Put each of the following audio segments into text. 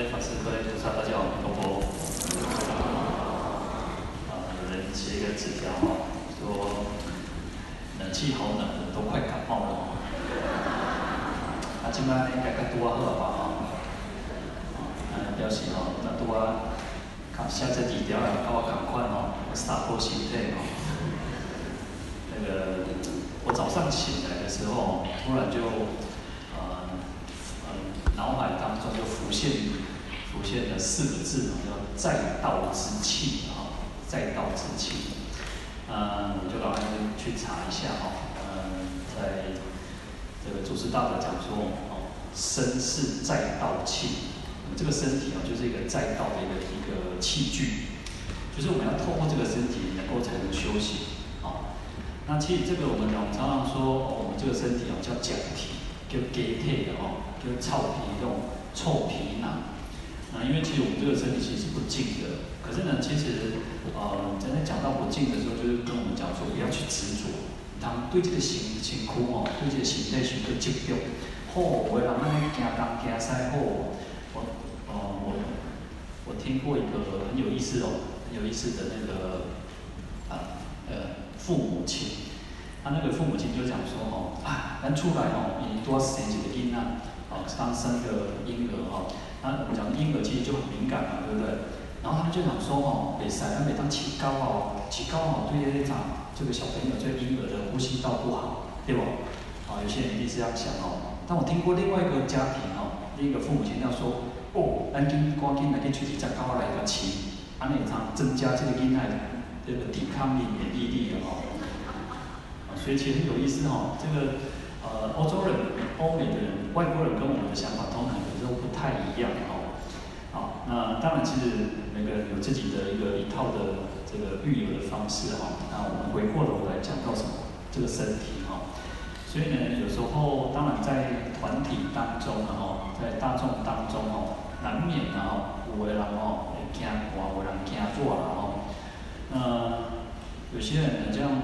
位法师、各位菩萨，大家好，波波。啊，有人写一个纸条，说冷气好冷，都快感冒了。啊，今晚应该该多喝吧哈。啊，表示哦，那多看下这几条啊，跟我赶快哦，洒脱心态哦。那个，我早上醒来的时候，突然就。脑海当中就浮现出现了四个字，叫“再道之器”啊，“再道之器”。嗯，我就赶快去查一下哈。嗯，在这个祖师大德讲说，哦，身是在道器。这个身体啊，就是一个再道的一个一个器具，就是我们要透过这个身体，能够才能修行。啊，那其实这个我们常常说，我们这个身体啊叫假体，叫假体的哦。就臭皮这种、臭皮囊，啊，因为其实我们这个身体其实是不净的。可是呢，其实，呃，真的讲到不净的时候，就是跟我们讲说，不要去执着。当对这个形形空哦，对这个形态是个执着。哦，为了让你行东行西哦，我，呃，我，我听过一个很有意思哦，很有意思的那个，啊，呃，父母亲，他那个父母亲就讲说哦，啊，咱出来哦，你多生几个囡仔。哦，刚生个婴儿哦，那我们讲婴儿其实就很敏感嘛，对不对？然后他们就想说哦，每三每当起高哦，起高哦，对那场这个小朋友这个婴儿的呼吸道不好，对不？啊，有些人一定是这样想哦。但我听过另外一个家庭哦，另一个父母亲要说哦，赶紧赶紧来去取只高来个起，啊，那场增加这个婴孩这个抵抗力、免疫力的哦。啊，所以其实很有意思哦，这个呃，欧洲人、欧美的人。外国人跟我们的想法通常有时候不太一样哦，好，那当然其实每个人有自己的一个一套的这个育儿的方式哈，那我们回过头来讲到什么这个身体哈，所以呢，有时候当然在团体当中哈，在大众当中哦，难免然后有的人哦会惊寒，有的人惊热然后，那有些人呢这样，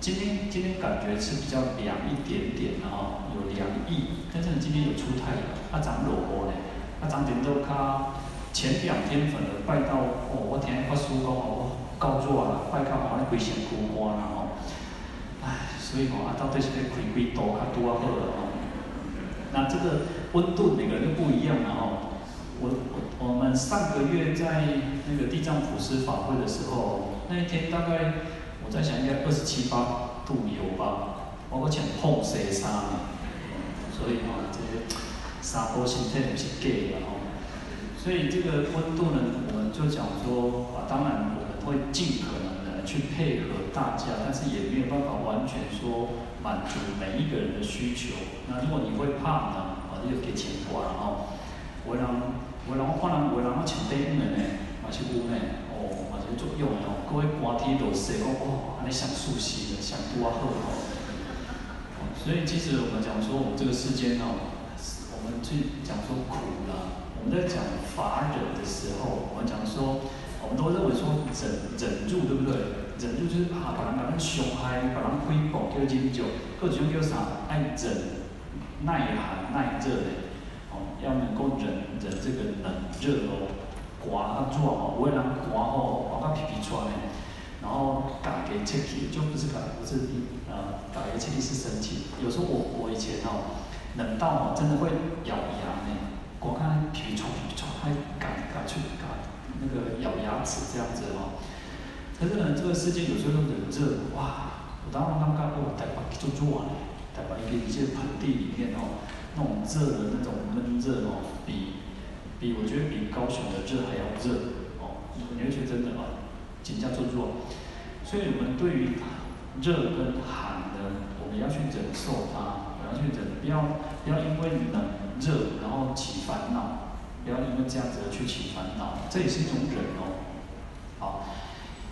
今天今天感觉是比较凉一点点然后有凉意。但是今天有出太阳，啊，长落雨呢，啊，长点都卡前两天粉的拜到哦，我听法师讲哦，够热啊，拜到哦，那规身躯干啦吼，唉，所以吼啊，到底是要开几度较拄啊好了吼。那这个温度每个人都不一样了吼。我我们上个月在那个地藏普施法会的时候，那一天大概在想应该二十七八度有吧，包括穿厚些衫。所以啊，这些沙坡形态不是假的哦。所以这个温度呢，我们就讲说啊，当然我们会尽可能的去配合大家，但是也没有办法完全说满足每一个人的需求。那如果你会怕呢，啊，你就给钱过来哦。我让我让我看人，我让我请对应的呢，嘛是有呢，作用哦。各位观天都说讲哦，你想熟悉的，想多好哦。所以，其实我们讲说，我们这个世间哦，我们去讲说苦了。我们在讲法忍的时候，我们讲说，我们都认为说忍忍住，对不对？忍住就是怕把人把人伤害，把人亏薄，叫忍住。各种叫啥？爱忍耐寒耐热的，哦，要能够忍忍这个冷热哦，刮啊热哦，不会让刮哦，刮到皮皮穿的。然后打给切皮，就不是打，不是呃，打给切皮是生气。有时候我我以前哦，冷到哦，真的会咬牙呢。我看皮皮唰皮皮唰，还敢敢去敢那个咬牙齿这样子哦。可是呢，这个世界有时候冷热，哇！我当时刚刚我台湾就做完了，台湾一个一些盆地里面哦，那种热的那种闷热哦，比比我觉得比高雄的热还要热哦。你会觉得真的哦。紧张做作，所以我们对于热跟寒呢，我们要去忍受它，我要去忍，不要不要因为冷热然后起烦恼，不要因为这样子去起烦恼，这也是一种忍哦。好，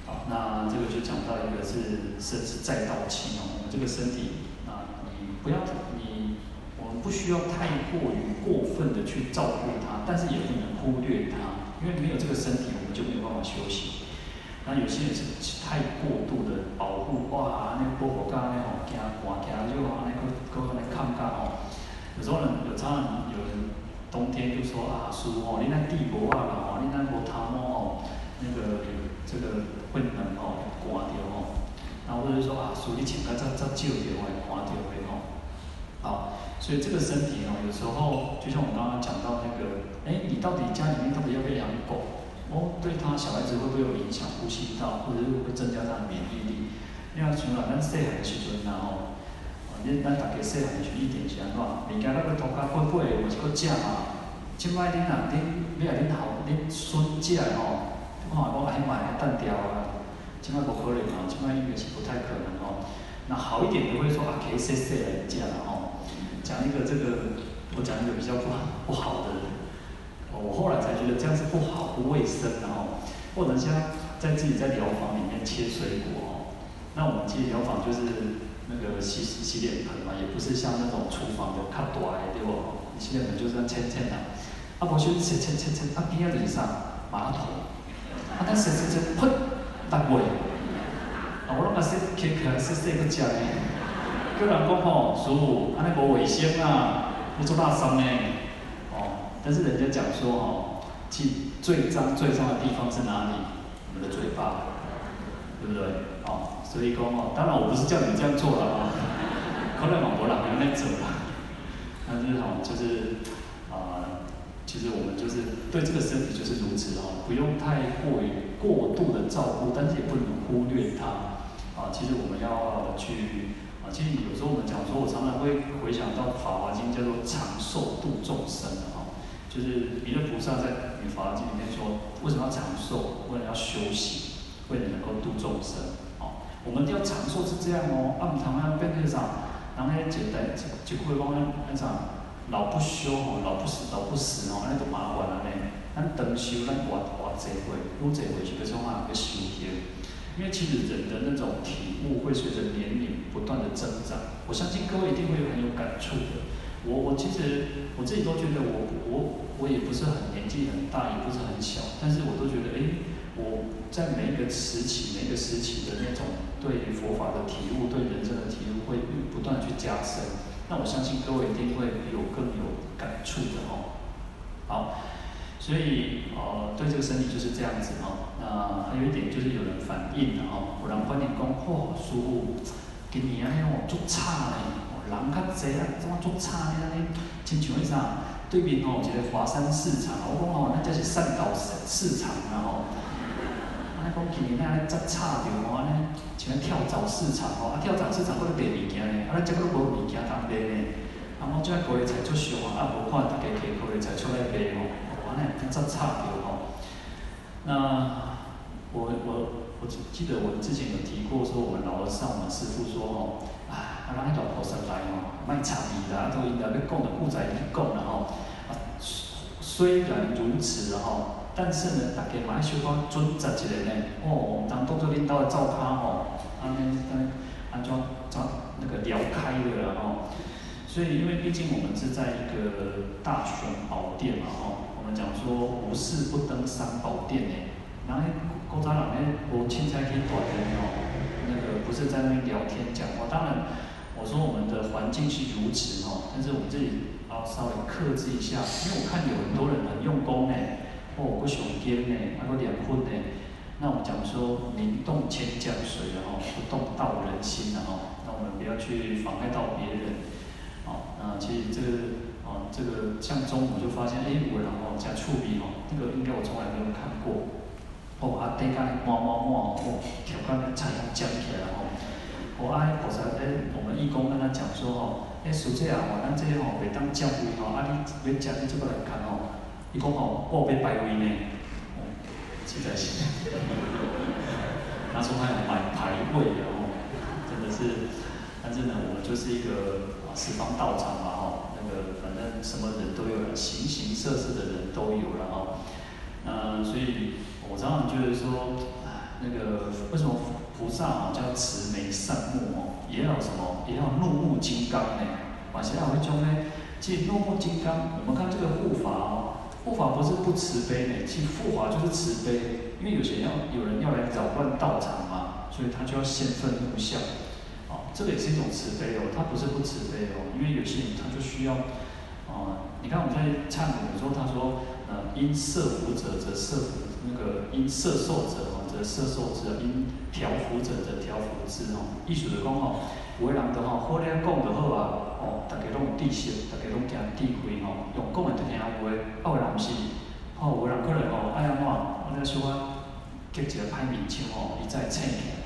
好，那这个就讲到一个是身是在道气哦，我们这个身体啊，你不要你，不需要太过于过分的去照顾它，但是也不能忽略它，因为没有这个身体，我们就没有办法休息。那有些人是太过度的保护，哇，那个波波干那吼惊寒惊就吼，那个个那抗干吼。有时候呢，有常常有人冬天就说啊，叔哦，你那地薄啊啦哦，你那无头毛哦，那个这个会冷哦，刮掉哦。然后或者说啊，叔你穿较较较少点会刮掉的哦。好，所以这个身体哦，有时候就像我刚刚讲到那个，哎，你到底家里面到底要不要养狗？哦，对他小孩子会不会有影响？呼吸道，或者是会增加他的免疫力？因为像咱细汉的时阵呐吼，恁咱大家细汉的时一点是安怎？物件咱要涂甲白白的，还是搁食嘛？即摆恁啊，恁要来恁后恁孙食吼，看讲还买单条啊，即摆无可能哦，即摆应该是不太可能哦。那好一点的会说啊，可以细细来食啦吼。讲一个这个，我讲一个比较不不好的。我后来才觉得这样是不好、不卫生然后。或者像在自己在疗房里面切水果哦，那我们其实疗房就是那个洗洗脸盆嘛，也不是像那种厨房的卡多哎，对不？洗脸盆就是这样浅浅的，啊，不就是浅浅浅浅，啊边个地上马桶，啊，但是是是喷，大过，啊，我拢个说开开是这个讲呢，叫人讲吼，师傅，安尼无卫生啊，你做垃圾呢？但是人家讲说哦，其最脏最脏的地方是哪里？我们的嘴巴，对不对？哦，所以说哦，当然我不是叫你这样做了啊，可能某国人有那种啦。但是哈，就是啊，其实我们就是对这个身体就是如此哦，不用太过于过度的照顾，但是也不能忽略它。啊，其实我们要去啊，其实有时候我们讲说，我常常会回想到《法华经》，叫做长寿度众生啊。就是弥勒菩萨在《法华经》里面说，为什么要长寿？为了要修行，为了能够度众生。哦，我们要长寿是这样哦。啊，唔通啊，变那啥，人咧一代一句话讲咧，那啥，老不修哦，老不死，老不死哦，那就麻烦了呢。咱长寿，咱活活济岁，愈济岁就要从哪个修行？因为其实人的那种体悟会随着年龄不断的增长。我相信各位一定会很有感触的。我我其实我自己都觉得我我我也不是很年纪很大，也不是很小，但是我都觉得，哎，我在每一个时期，每一个时期的那种对佛法的体悟，对人生的体悟，会不断去加深。那我相信各位一定会有更有感触的哦。好，所以呃，对这个身体就是这样子哦。那还有一点就是有人反映的哦，有人反映讲，嚯，师父，今年啊，那种足差嘞。人较济啊，怎么足差呢？安尼，亲像迄啥？对面吼、哦、一个华山市场，我讲吼，那叫是善导市市场啊吼。安尼讲起呢，安尼足差着吼，安尼像跳蚤市场吼，啊跳蚤市场佫咧卖物件呢，啊咱遮佫无物件通卖呢。啊，我遮高丽菜足俗啊，啊无看大家摕高丽菜出来卖吼，安尼足差别哦。那我我我记得我之前有提过说，我们老和尚我们师父说吼。啊，咱迄条菩萨来哦，卖插伊啦，都应该被供的故仔去讲啦吼。啊，虽然如此吼，但是呢，大家嘛爱小可准则一下呢。哦，我们当当做恁兜的灶骹吼，安尼安安怎怎那个聊开的啦吼。所以，因为毕竟我们是在一个大雄宝殿嘛吼，我们讲说无事不登三宝殿呢。然后古早人呢，无凊彩去断的哦。那个不是在那边聊天讲话，当然我说我们的环境是如此哦，但是我们这里要稍微克制一下，因为我看有很多人很用功呢，哦，不熊坚呢，还有两分呢，那我们讲说宁动千江水哦，不动道人心的哦，那我们不要去妨碍到别人，哦，那其实这个哦，这个像中午就发现，哎，有人哦加醋鼻哦，这个应该我从来没有看过。哦，啊，顶下摸摸摸，哦，调侃的菜样讲起来哦。哦，啊，菩萨诶，我们义工跟他讲说吼，诶，师姐啊，我，咱这个吼袂当占位吼，啊，你要食你这个来看哦。伊讲吼，我要排位呢，哦，实在是。他说他要买排位的哦，真的是，但是呢，我们就是一个啊十方道场嘛呃，反正什么人都有了，形形色色的人都有了哦，嗯，所以。我常常觉得说，啊，那个为什么菩萨啊叫慈眉善目哦，也要什么，也要怒目金刚呢？啊，现在会讲呢，即怒目金刚，我们看这个护法哦，护法不是不慈悲呢，其实护法就是慈悲，因为有些要有人要来扰乱道场嘛，所以他就要现愤怒相，这个也是一种慈悲哦，他不是不慈悲哦，因为有些人他就需要，啊。你看我们在唱的时候，他说，呃，因摄福者则摄福，那个因摄受者哦则摄受之，因调伏者则调伏之哦。意思是讲吼，有的人就吼好咧讲就好啊，哦，大家拢有知识，大家拢讲智慧哦，用讲的就听话，啊，有的人是，哦，有人可能吼爱安怎，我咧说啊，结一个歹名声吼，伊再醒起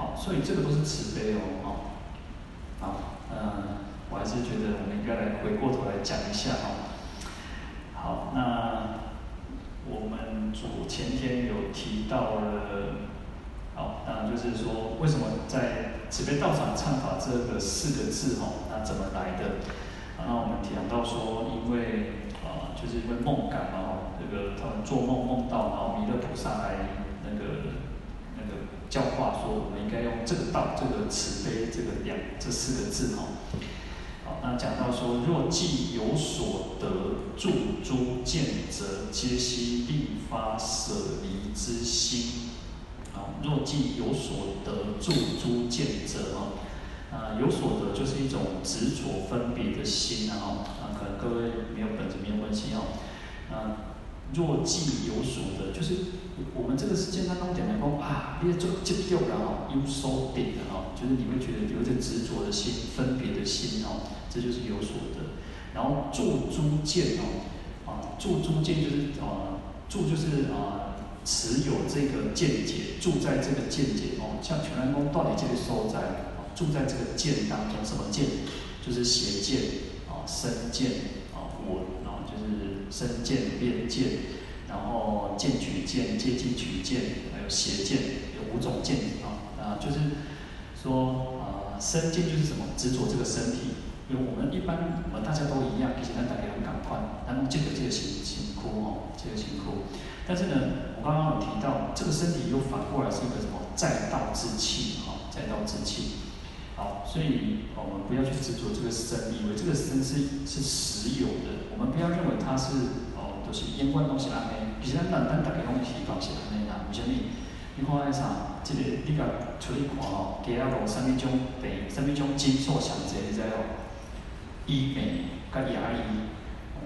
来，哦，所以这个都是慈悲哦，哦，好，嗯。我还是觉得我们应该来回过头来讲一下哦。好，那我们昨前天有提到了，好，那就是说为什么在慈悲道场唱法这个四个字哦，那怎么来的？那我们讲到说，因为啊，就是因为梦感嘛，这个他们做梦梦到，然后弥勒菩萨来那个教化说，我们应该用这个道，这个慈悲这个两这四个字哈。那讲到说，若既有所得，住诸见者，皆悉令发舍离之心。啊，若既有所得，住诸见者，哈，啊，有所得就是一种执着分别的心啊，啊，可能各位没有本子没有关系哦。啊，若即有所得，就是我们这个世界当中讲的说啊，别做执着了哈，有所得的哈，就是你会觉得有着执着的心、分别的心哦。这就是有所得，然后住诸见哦，啊，住诸见就是啊，住就是啊，持有这个见解，住在这个见解哦，像全然公到底这个所在，住在这个见当中，什么见？就是邪见啊，身见，身见、边见，然后见取见、戒禁取见，还有邪见，有五种见啊，啊，就是说啊，身见就是什么？执着这个身体。因为我们一般，我们大家都一样，其实咱大家很赶快，咱们这个这个辛辛苦哦，这个辛苦。但是呢，我刚刚有提到，这个身体又反过来是一个什么？在道之器哈，在道之器。好，所以我们不要去执着这个身，以为这个身是是实有的。我们不要认为它是哦，都、就是因为东西安尼。其实咱咱大家拢提到是安尼啦，为什么？你看那啥，这个你甲出去看哦，街仔路什么种病，什么种诊所上济，你知哦？医美甲牙医，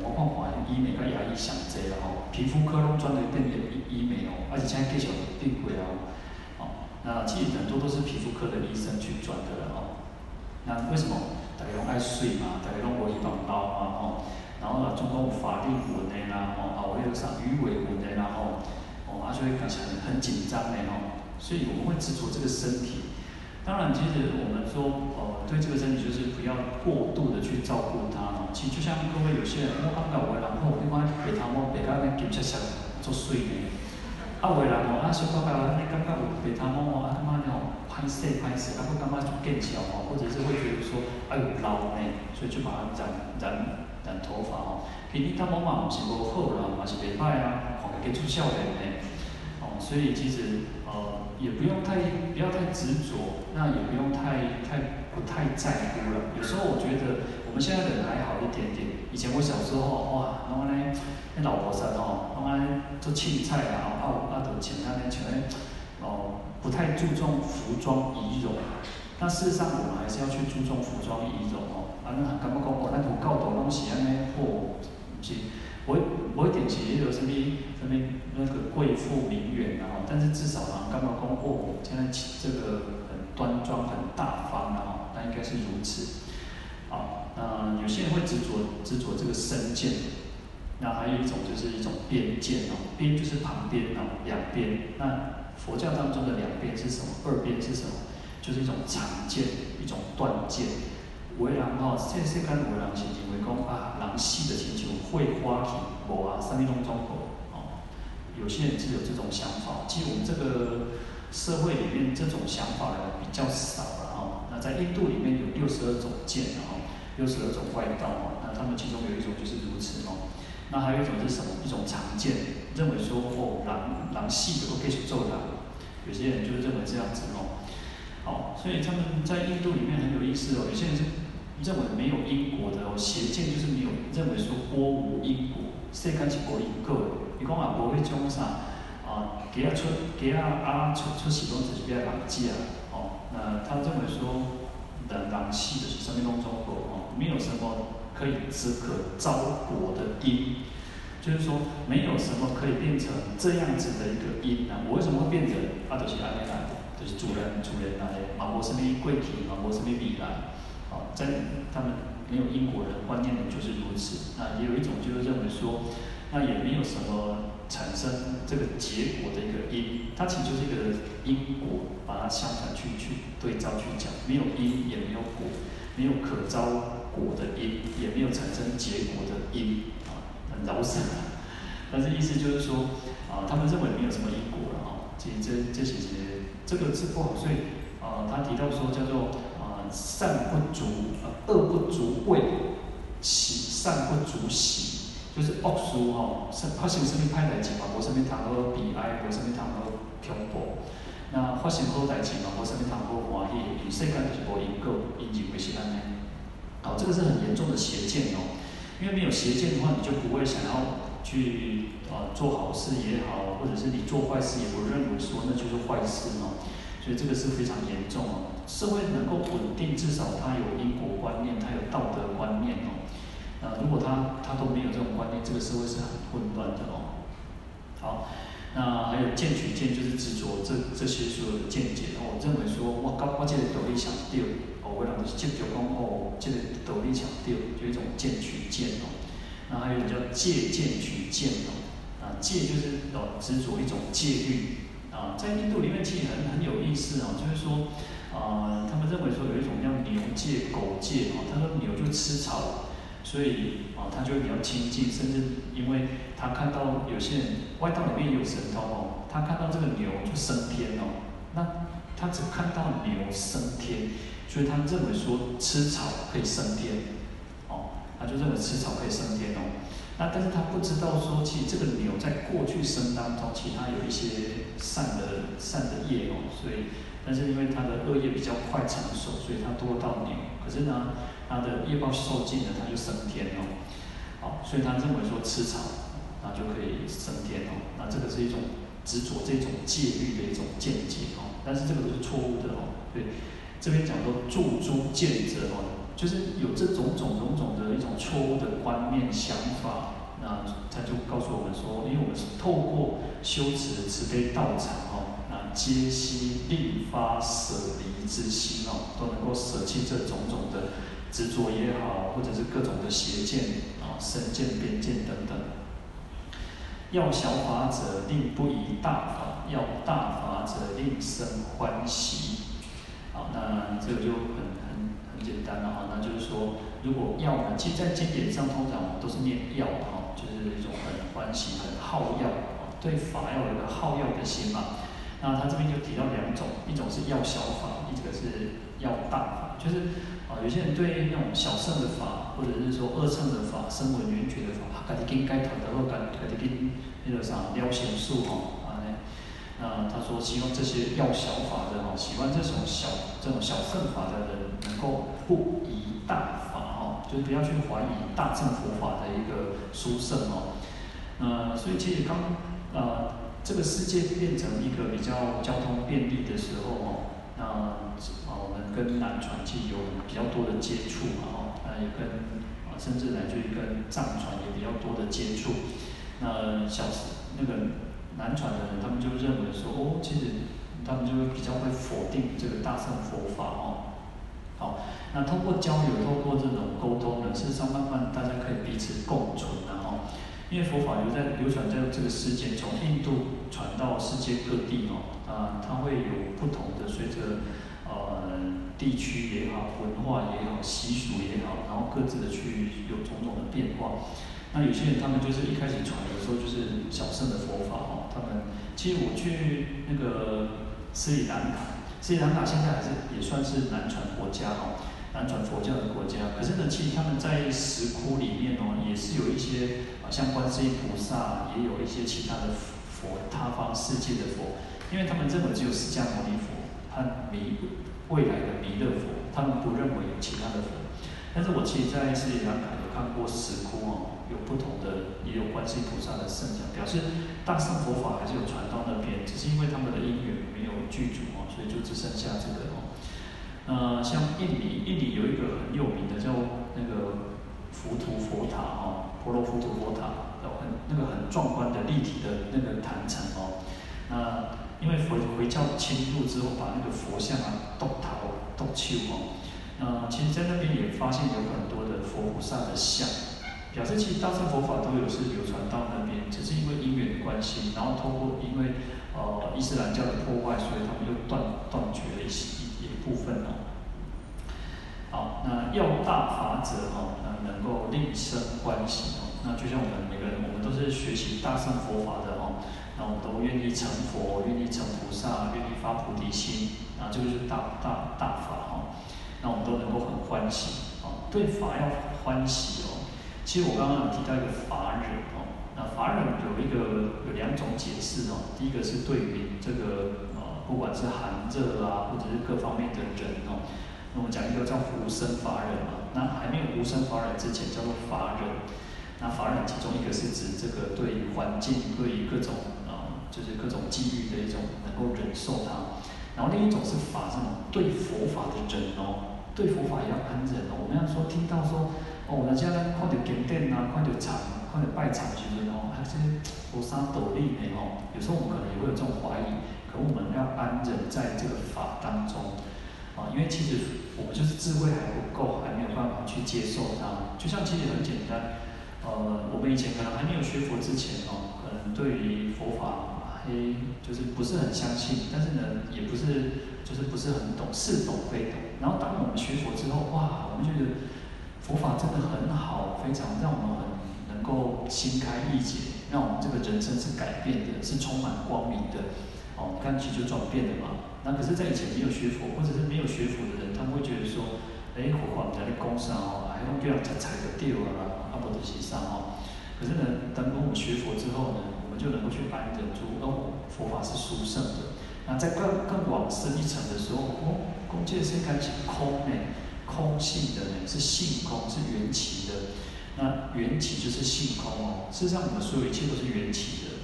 我看看医美甲牙医上济啦吼，皮肤科拢专门变医医美哦，而且现在继续变贵哦。哦，那其实很多都是皮肤科的医生去转的了哦。那为什么？大家拢爱睡嘛，大家拢无医疗包嘛吼，然后呢，中共法令纹的啦吼，啊，我那个啥鱼尾纹的啦吼，哦，啊，所以感觉很很紧张的吼，所以我们会执着这个身体。当然，其实我们说，呃，对这个身体就是不要过度的去照顾它。其实就像各位有些人，我感觉有的人吼，你看白头毛白到那金闪闪，做睡眠。啊，有的人哦，啊，小可爱，你感觉有白头毛哦，啊，他妈的吼，歹势歹势，啊，会感觉就见笑哦，或者是会觉得说，啊，有老呢，所以就把它染染染头发哦。其实他毛嘛毋是无好啦，嘛是袂歹啊，看起来出少年呢。哦，所以其实哦。也不用太不要太执着，那也不用太太不太在乎了。有时候我觉得我们现在的人还好一点点。以前我小时候哇，然后呢，那老婆生哦，然后呢做青菜啊，啊啊都请他们全哦，不太注重服装仪容。那事实上我们还是要去注重服装仪容哦。啊，那敢不讲我那种高档东西啊，那货是。我我一点其实有什么什么那个贵妇名媛啊，但是至少啊，刚刚公布现在起这个很端庄、很大方啊，那应该是如此。好，那有些人会执着执着这个身见，那还有一种就是一种边见哦，边就是旁边哦，两边。那佛教当中的两边是什么？二边是什么？就是一种常见，一种断见。有的人吼，这世间有的人是认为讲啊，人死的亲像会花去，无啊，啥物拢总无哦。有些人是有这种想法，其实我们这个社会里面这种想法呢比较少了哦。那在印度里面有六十二种剑哦六十二种怪道哦。那他们其中有一种就是如此哦。那还有一种是什么？一种常见，认为说哦，人人死的都继续做人。有些人就认为这样子哦。好，所以他们在印度里面很有意思哦。有些人是。认为没有因果的哦，邪见就是没有认为说波无因果，世间是无因果。你讲啊，无迄种啥啊，给他出给他啊出出许多只是比较冷静啊，哦，那他认为说人人死的是生命当中哦，没有什么可以只可招果的因，就是说没有什么可以变成这样子的一个因啊。我为什么会变成阿德西阿内来？就是主人主人来的，马博什么贵体，马博什么米来？啊，在他们没有因果的观念里就是如此。那也有一种就是认为说，那也没有什么。产生这个结果的一个因，它其实就是一个因果，把它相反去去对照去讲，没有因也没有果，没有可招果的因，也没有产生结果的因，啊，很饶舌。但是意思就是说，啊，他们认为没有什么因果了啊，其实这这些这个是不好，所以啊，他提到说叫做善不足，啊恶不足畏，喜善不足喜。就是恶事吼，是发生什么歹代志嘛？无什么通好悲哀，无什么通好恐怖。那发生好代志嘛？无什么通好欢喜。因世间就是无因果，因认为是安尼。好，这个是很严重的邪见哦。因为没有邪见的话，你就不会想要去啊做好事也好，或者是你做坏事也不认为说那就是坏事哦。所以这个是非常严重哦。社会能够稳定，至少它有因果观念，它有道德观念哦。那，如果他他都没有这种观念，这个社会是很混乱的哦。好，那还有见取见，就是执着这这些所有的见解哦，认为说我我我这个道理想对，哦，我俩就是执着讲哦，这个道理想对，就一种见取见哦。那还有一种叫戒见取见哦，啊，戒就是哦执着一种戒律啊，在印度里面其实很很有意思哦，就是说啊，他们认为说有一种叫牛界、狗界哦，他说牛就吃草。所以啊，他就比较亲近，甚至因为他看到有些人外道里面有神通哦，他看到这个牛就升天哦，那他只看到牛升天，所以他认为说吃草可以升天，哦，他就认为吃草可以升天哦，那但是他不知道说，其实这个牛在过去生当中，其他有一些善的善的业哦，所以，但是因为他的恶业比较快成熟，所以他多到牛，可是呢，他的业报受尽了，他就升天哦，好，所以他认为说吃草，那就可以升天哦，那这个是一种执着这种戒律的一种见解哦，但是这个都是错误的哦，对，这边讲说助诸见者哦，就是有这种种种种的一种错误的观念想法，那他就告诉我们说，因为我们是透过修持慈悲道场哦，那皆悉令发舍离之心哦，都能够舍弃这种种的。执着也好，或者是各种的邪见啊、身见、边见等等。要小法者，令不疑大法；要大法者，令生欢喜。好，那这个就很简单了哈。那就是说，如果要呢，其实在经典上通常我们都是念要哈，就是一种很欢喜、很好要，对法要有一个好要的心嘛。那他这边就提到两种，一种是要小法，一个是要大法，就是啊。有些人对那种小乘的法，或者是说二乘的法、声闻缘觉的法，他自己应该谈的或感，他自己那个啥撩贤术哈啊那他说希望这些要小法的哈，喜欢这种小这种小乘法的人，能够不疑大法哈，就是不要去怀疑大乘佛法的一个殊胜哦。呃，所以其实刚呃这个世界变成一个比较交通便利的时候哦。那啊，我们跟南传其实有比较多的接触嘛，哦，那也跟啊，甚至来自于跟藏传也比较多的接触。那小那个南传的人，他们就认为说，哦，其实他们就会比较会否定这个大乘佛法哦。好，那通过交流，通过这种沟通呢，事实上慢慢大家可以彼此共存然后，因为佛法流在流传在这个世界，从印度传到世界各地哦。啊，它会有不同的，随着呃地区也好，文化也好，习俗也好，然后各自的去有种种的变化。那有些人他们就是一开始传的时候就是小乘的佛法哦，他们其实我去那个斯里兰卡，斯里兰卡现在还是也算是南传国家哦，南传佛教的国家。可是呢，其实他们在石窟里面哦，也是有一些啊，像观世音菩萨，也有一些其他的佛，他方世界的佛。因为他们认为只有释迦牟尼佛和弥未来的弥勒佛，他们不认为有其他的佛。但是我其实在斯里兰卡有看过石窟哦，有不同的，也有观世音菩萨的圣像，表示大乘佛法还是有传到那边，只是因为他们的因缘没有具足哦，所以就只剩下这个哦。呃，像印尼，印尼有一个很有名的叫那个浮屠佛塔哦，婆罗浮屠佛塔，很那个很壮观的立体的那个坛城哦。那因为佛回教侵入之后，把那个佛像啊，剁头剁手哦。那其实，在那边也发现有很多的佛菩萨的像，表示其实大乘佛法都有是流传到那边，只是因为因缘关系，然后通过因为呃伊斯兰教的破坏，所以他们又断断绝了一些一一部分哦。好，那要大法者哦，那能够令生欢喜哦。那就像我们每个人，我们都是学习大乘佛法的哦，那我们都愿意成佛，愿意成菩萨，愿意发菩提心，那这个就是大大大法哦。那我们都能够很欢喜哦，对法要欢喜哦。其实我刚刚有提到一个法忍哦，那法忍有一个有两种解释哦。第一个是对于这个呃，不管是寒热啊，或者是各方面的人哦。那我们讲一个叫无生法忍嘛，那还没有无生法忍之前叫做法忍。那法忍其中一个是指这个对于环境、对于各种啊，就是各种机遇的一种能够忍受它。然后另一种是法这种对佛法的忍哦，对佛法也要安忍哦。我们要说听到说哦，人家看到经典啊，看到场，看到拜场，觉得哦，还是佛三斗笠的哦。有时候我们可能也会有这种怀疑，可我们要安忍在这个法当中。啊，因为其实我们就是智慧还不够，还没有办法去接受它。就像其实很简单，呃，我们以前可能还没有学佛之前哦，可能对于佛法嘿，就是不是很相信，但是呢，也不是就是不是很懂，似懂非懂。然后当我们学佛之后，哇，我们就觉得佛法真的很好，非常让我们很能够心开意解，让我们这个人生是改变的，是充满光明的。哦，看起就转变了嘛。那可是，在以前没有学佛或者是没有学佛的人，他们会觉得说，哎，佛法在的工商哦，还用这样才才得掉啊，啊不得是啥哦。可是呢，当我们学佛之后呢，我们就能够去安忍住，哦，佛法是殊胜的。那在更更往深一层的时候，哦，空界是开始空呢，空性的呢，是性空，是缘起的。那缘起就是性空哦。事实上，我们所有一切都是缘起的，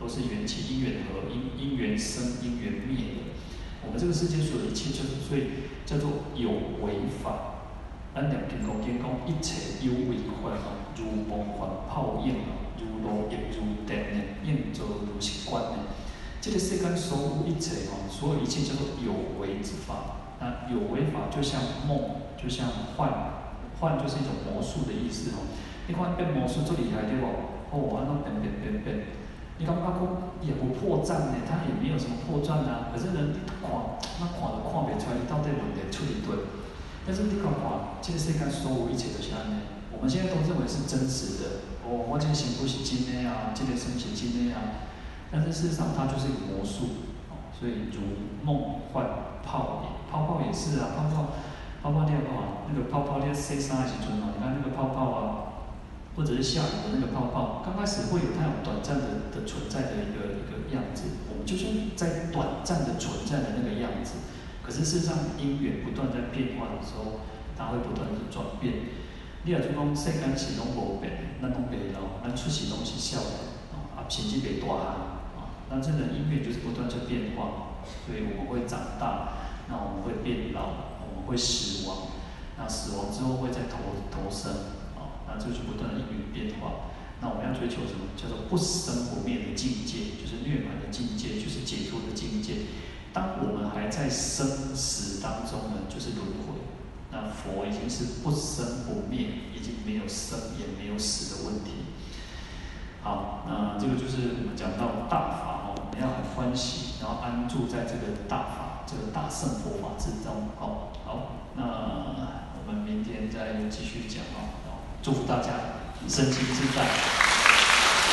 都是缘起，因缘合，因因缘生，因缘灭的。我们这个世界所有一切，就是所以叫做有为法。咱念经讲经讲，一切有为法哦，如梦幻泡影哦，如露亦如电呢，应作如是观呢。这个世间所有一切哦，所有一切叫做有为之法。那有为法就像梦，就像幻，幻就是一种魔术的意思哦。你看变魔术最厉害对不？哦，安怎变变变变。你刚刚说也不破绽呢，他也没有什么破绽啊。可是人一看那看都看不出来，你到底问题出在哪？但是你看看，这个世界所有一切都是安尼。我们现在都认为是真实的。哦，我这个身躯是真的啊，这个身体是真的啊。但是事实上，它就是一个魔术。哦，所以如梦幻泡影，泡泡也是啊，泡泡泡泡那个啊，那个泡泡在晒衫的时阵啊，你看那个泡泡啊。或者是下雨的那个泡泡，刚开始会有它有短暂的的存在的一个一个样子，我们就是在短暂的存在的那个样子。可是事实上，因缘不断在变化的时候，它会不断的转变。你若就讲世间始终无变，咱拢袂老，咱出世拢是少年，啊，甚至袂大，啊，那真的因缘就是不断在变化，所以我们会长大，那我们会变老，我们会死亡，那死亡之后会再投投生。那这就不断的因缘变化。那我们要追求什么？叫做不生不灭的境界，就是涅槃的境界，就是解脱的境界。当我们还在生死当中呢，就是轮回。那佛已经是不生不灭，已经没有生也没有死的问题。好，那这个就是我们讲到大法哦，我们要很欢喜，然后安住在这个大法、这个大圣佛法之中。哦，好，那我们明天再继续讲哦。祝福大家身心自在。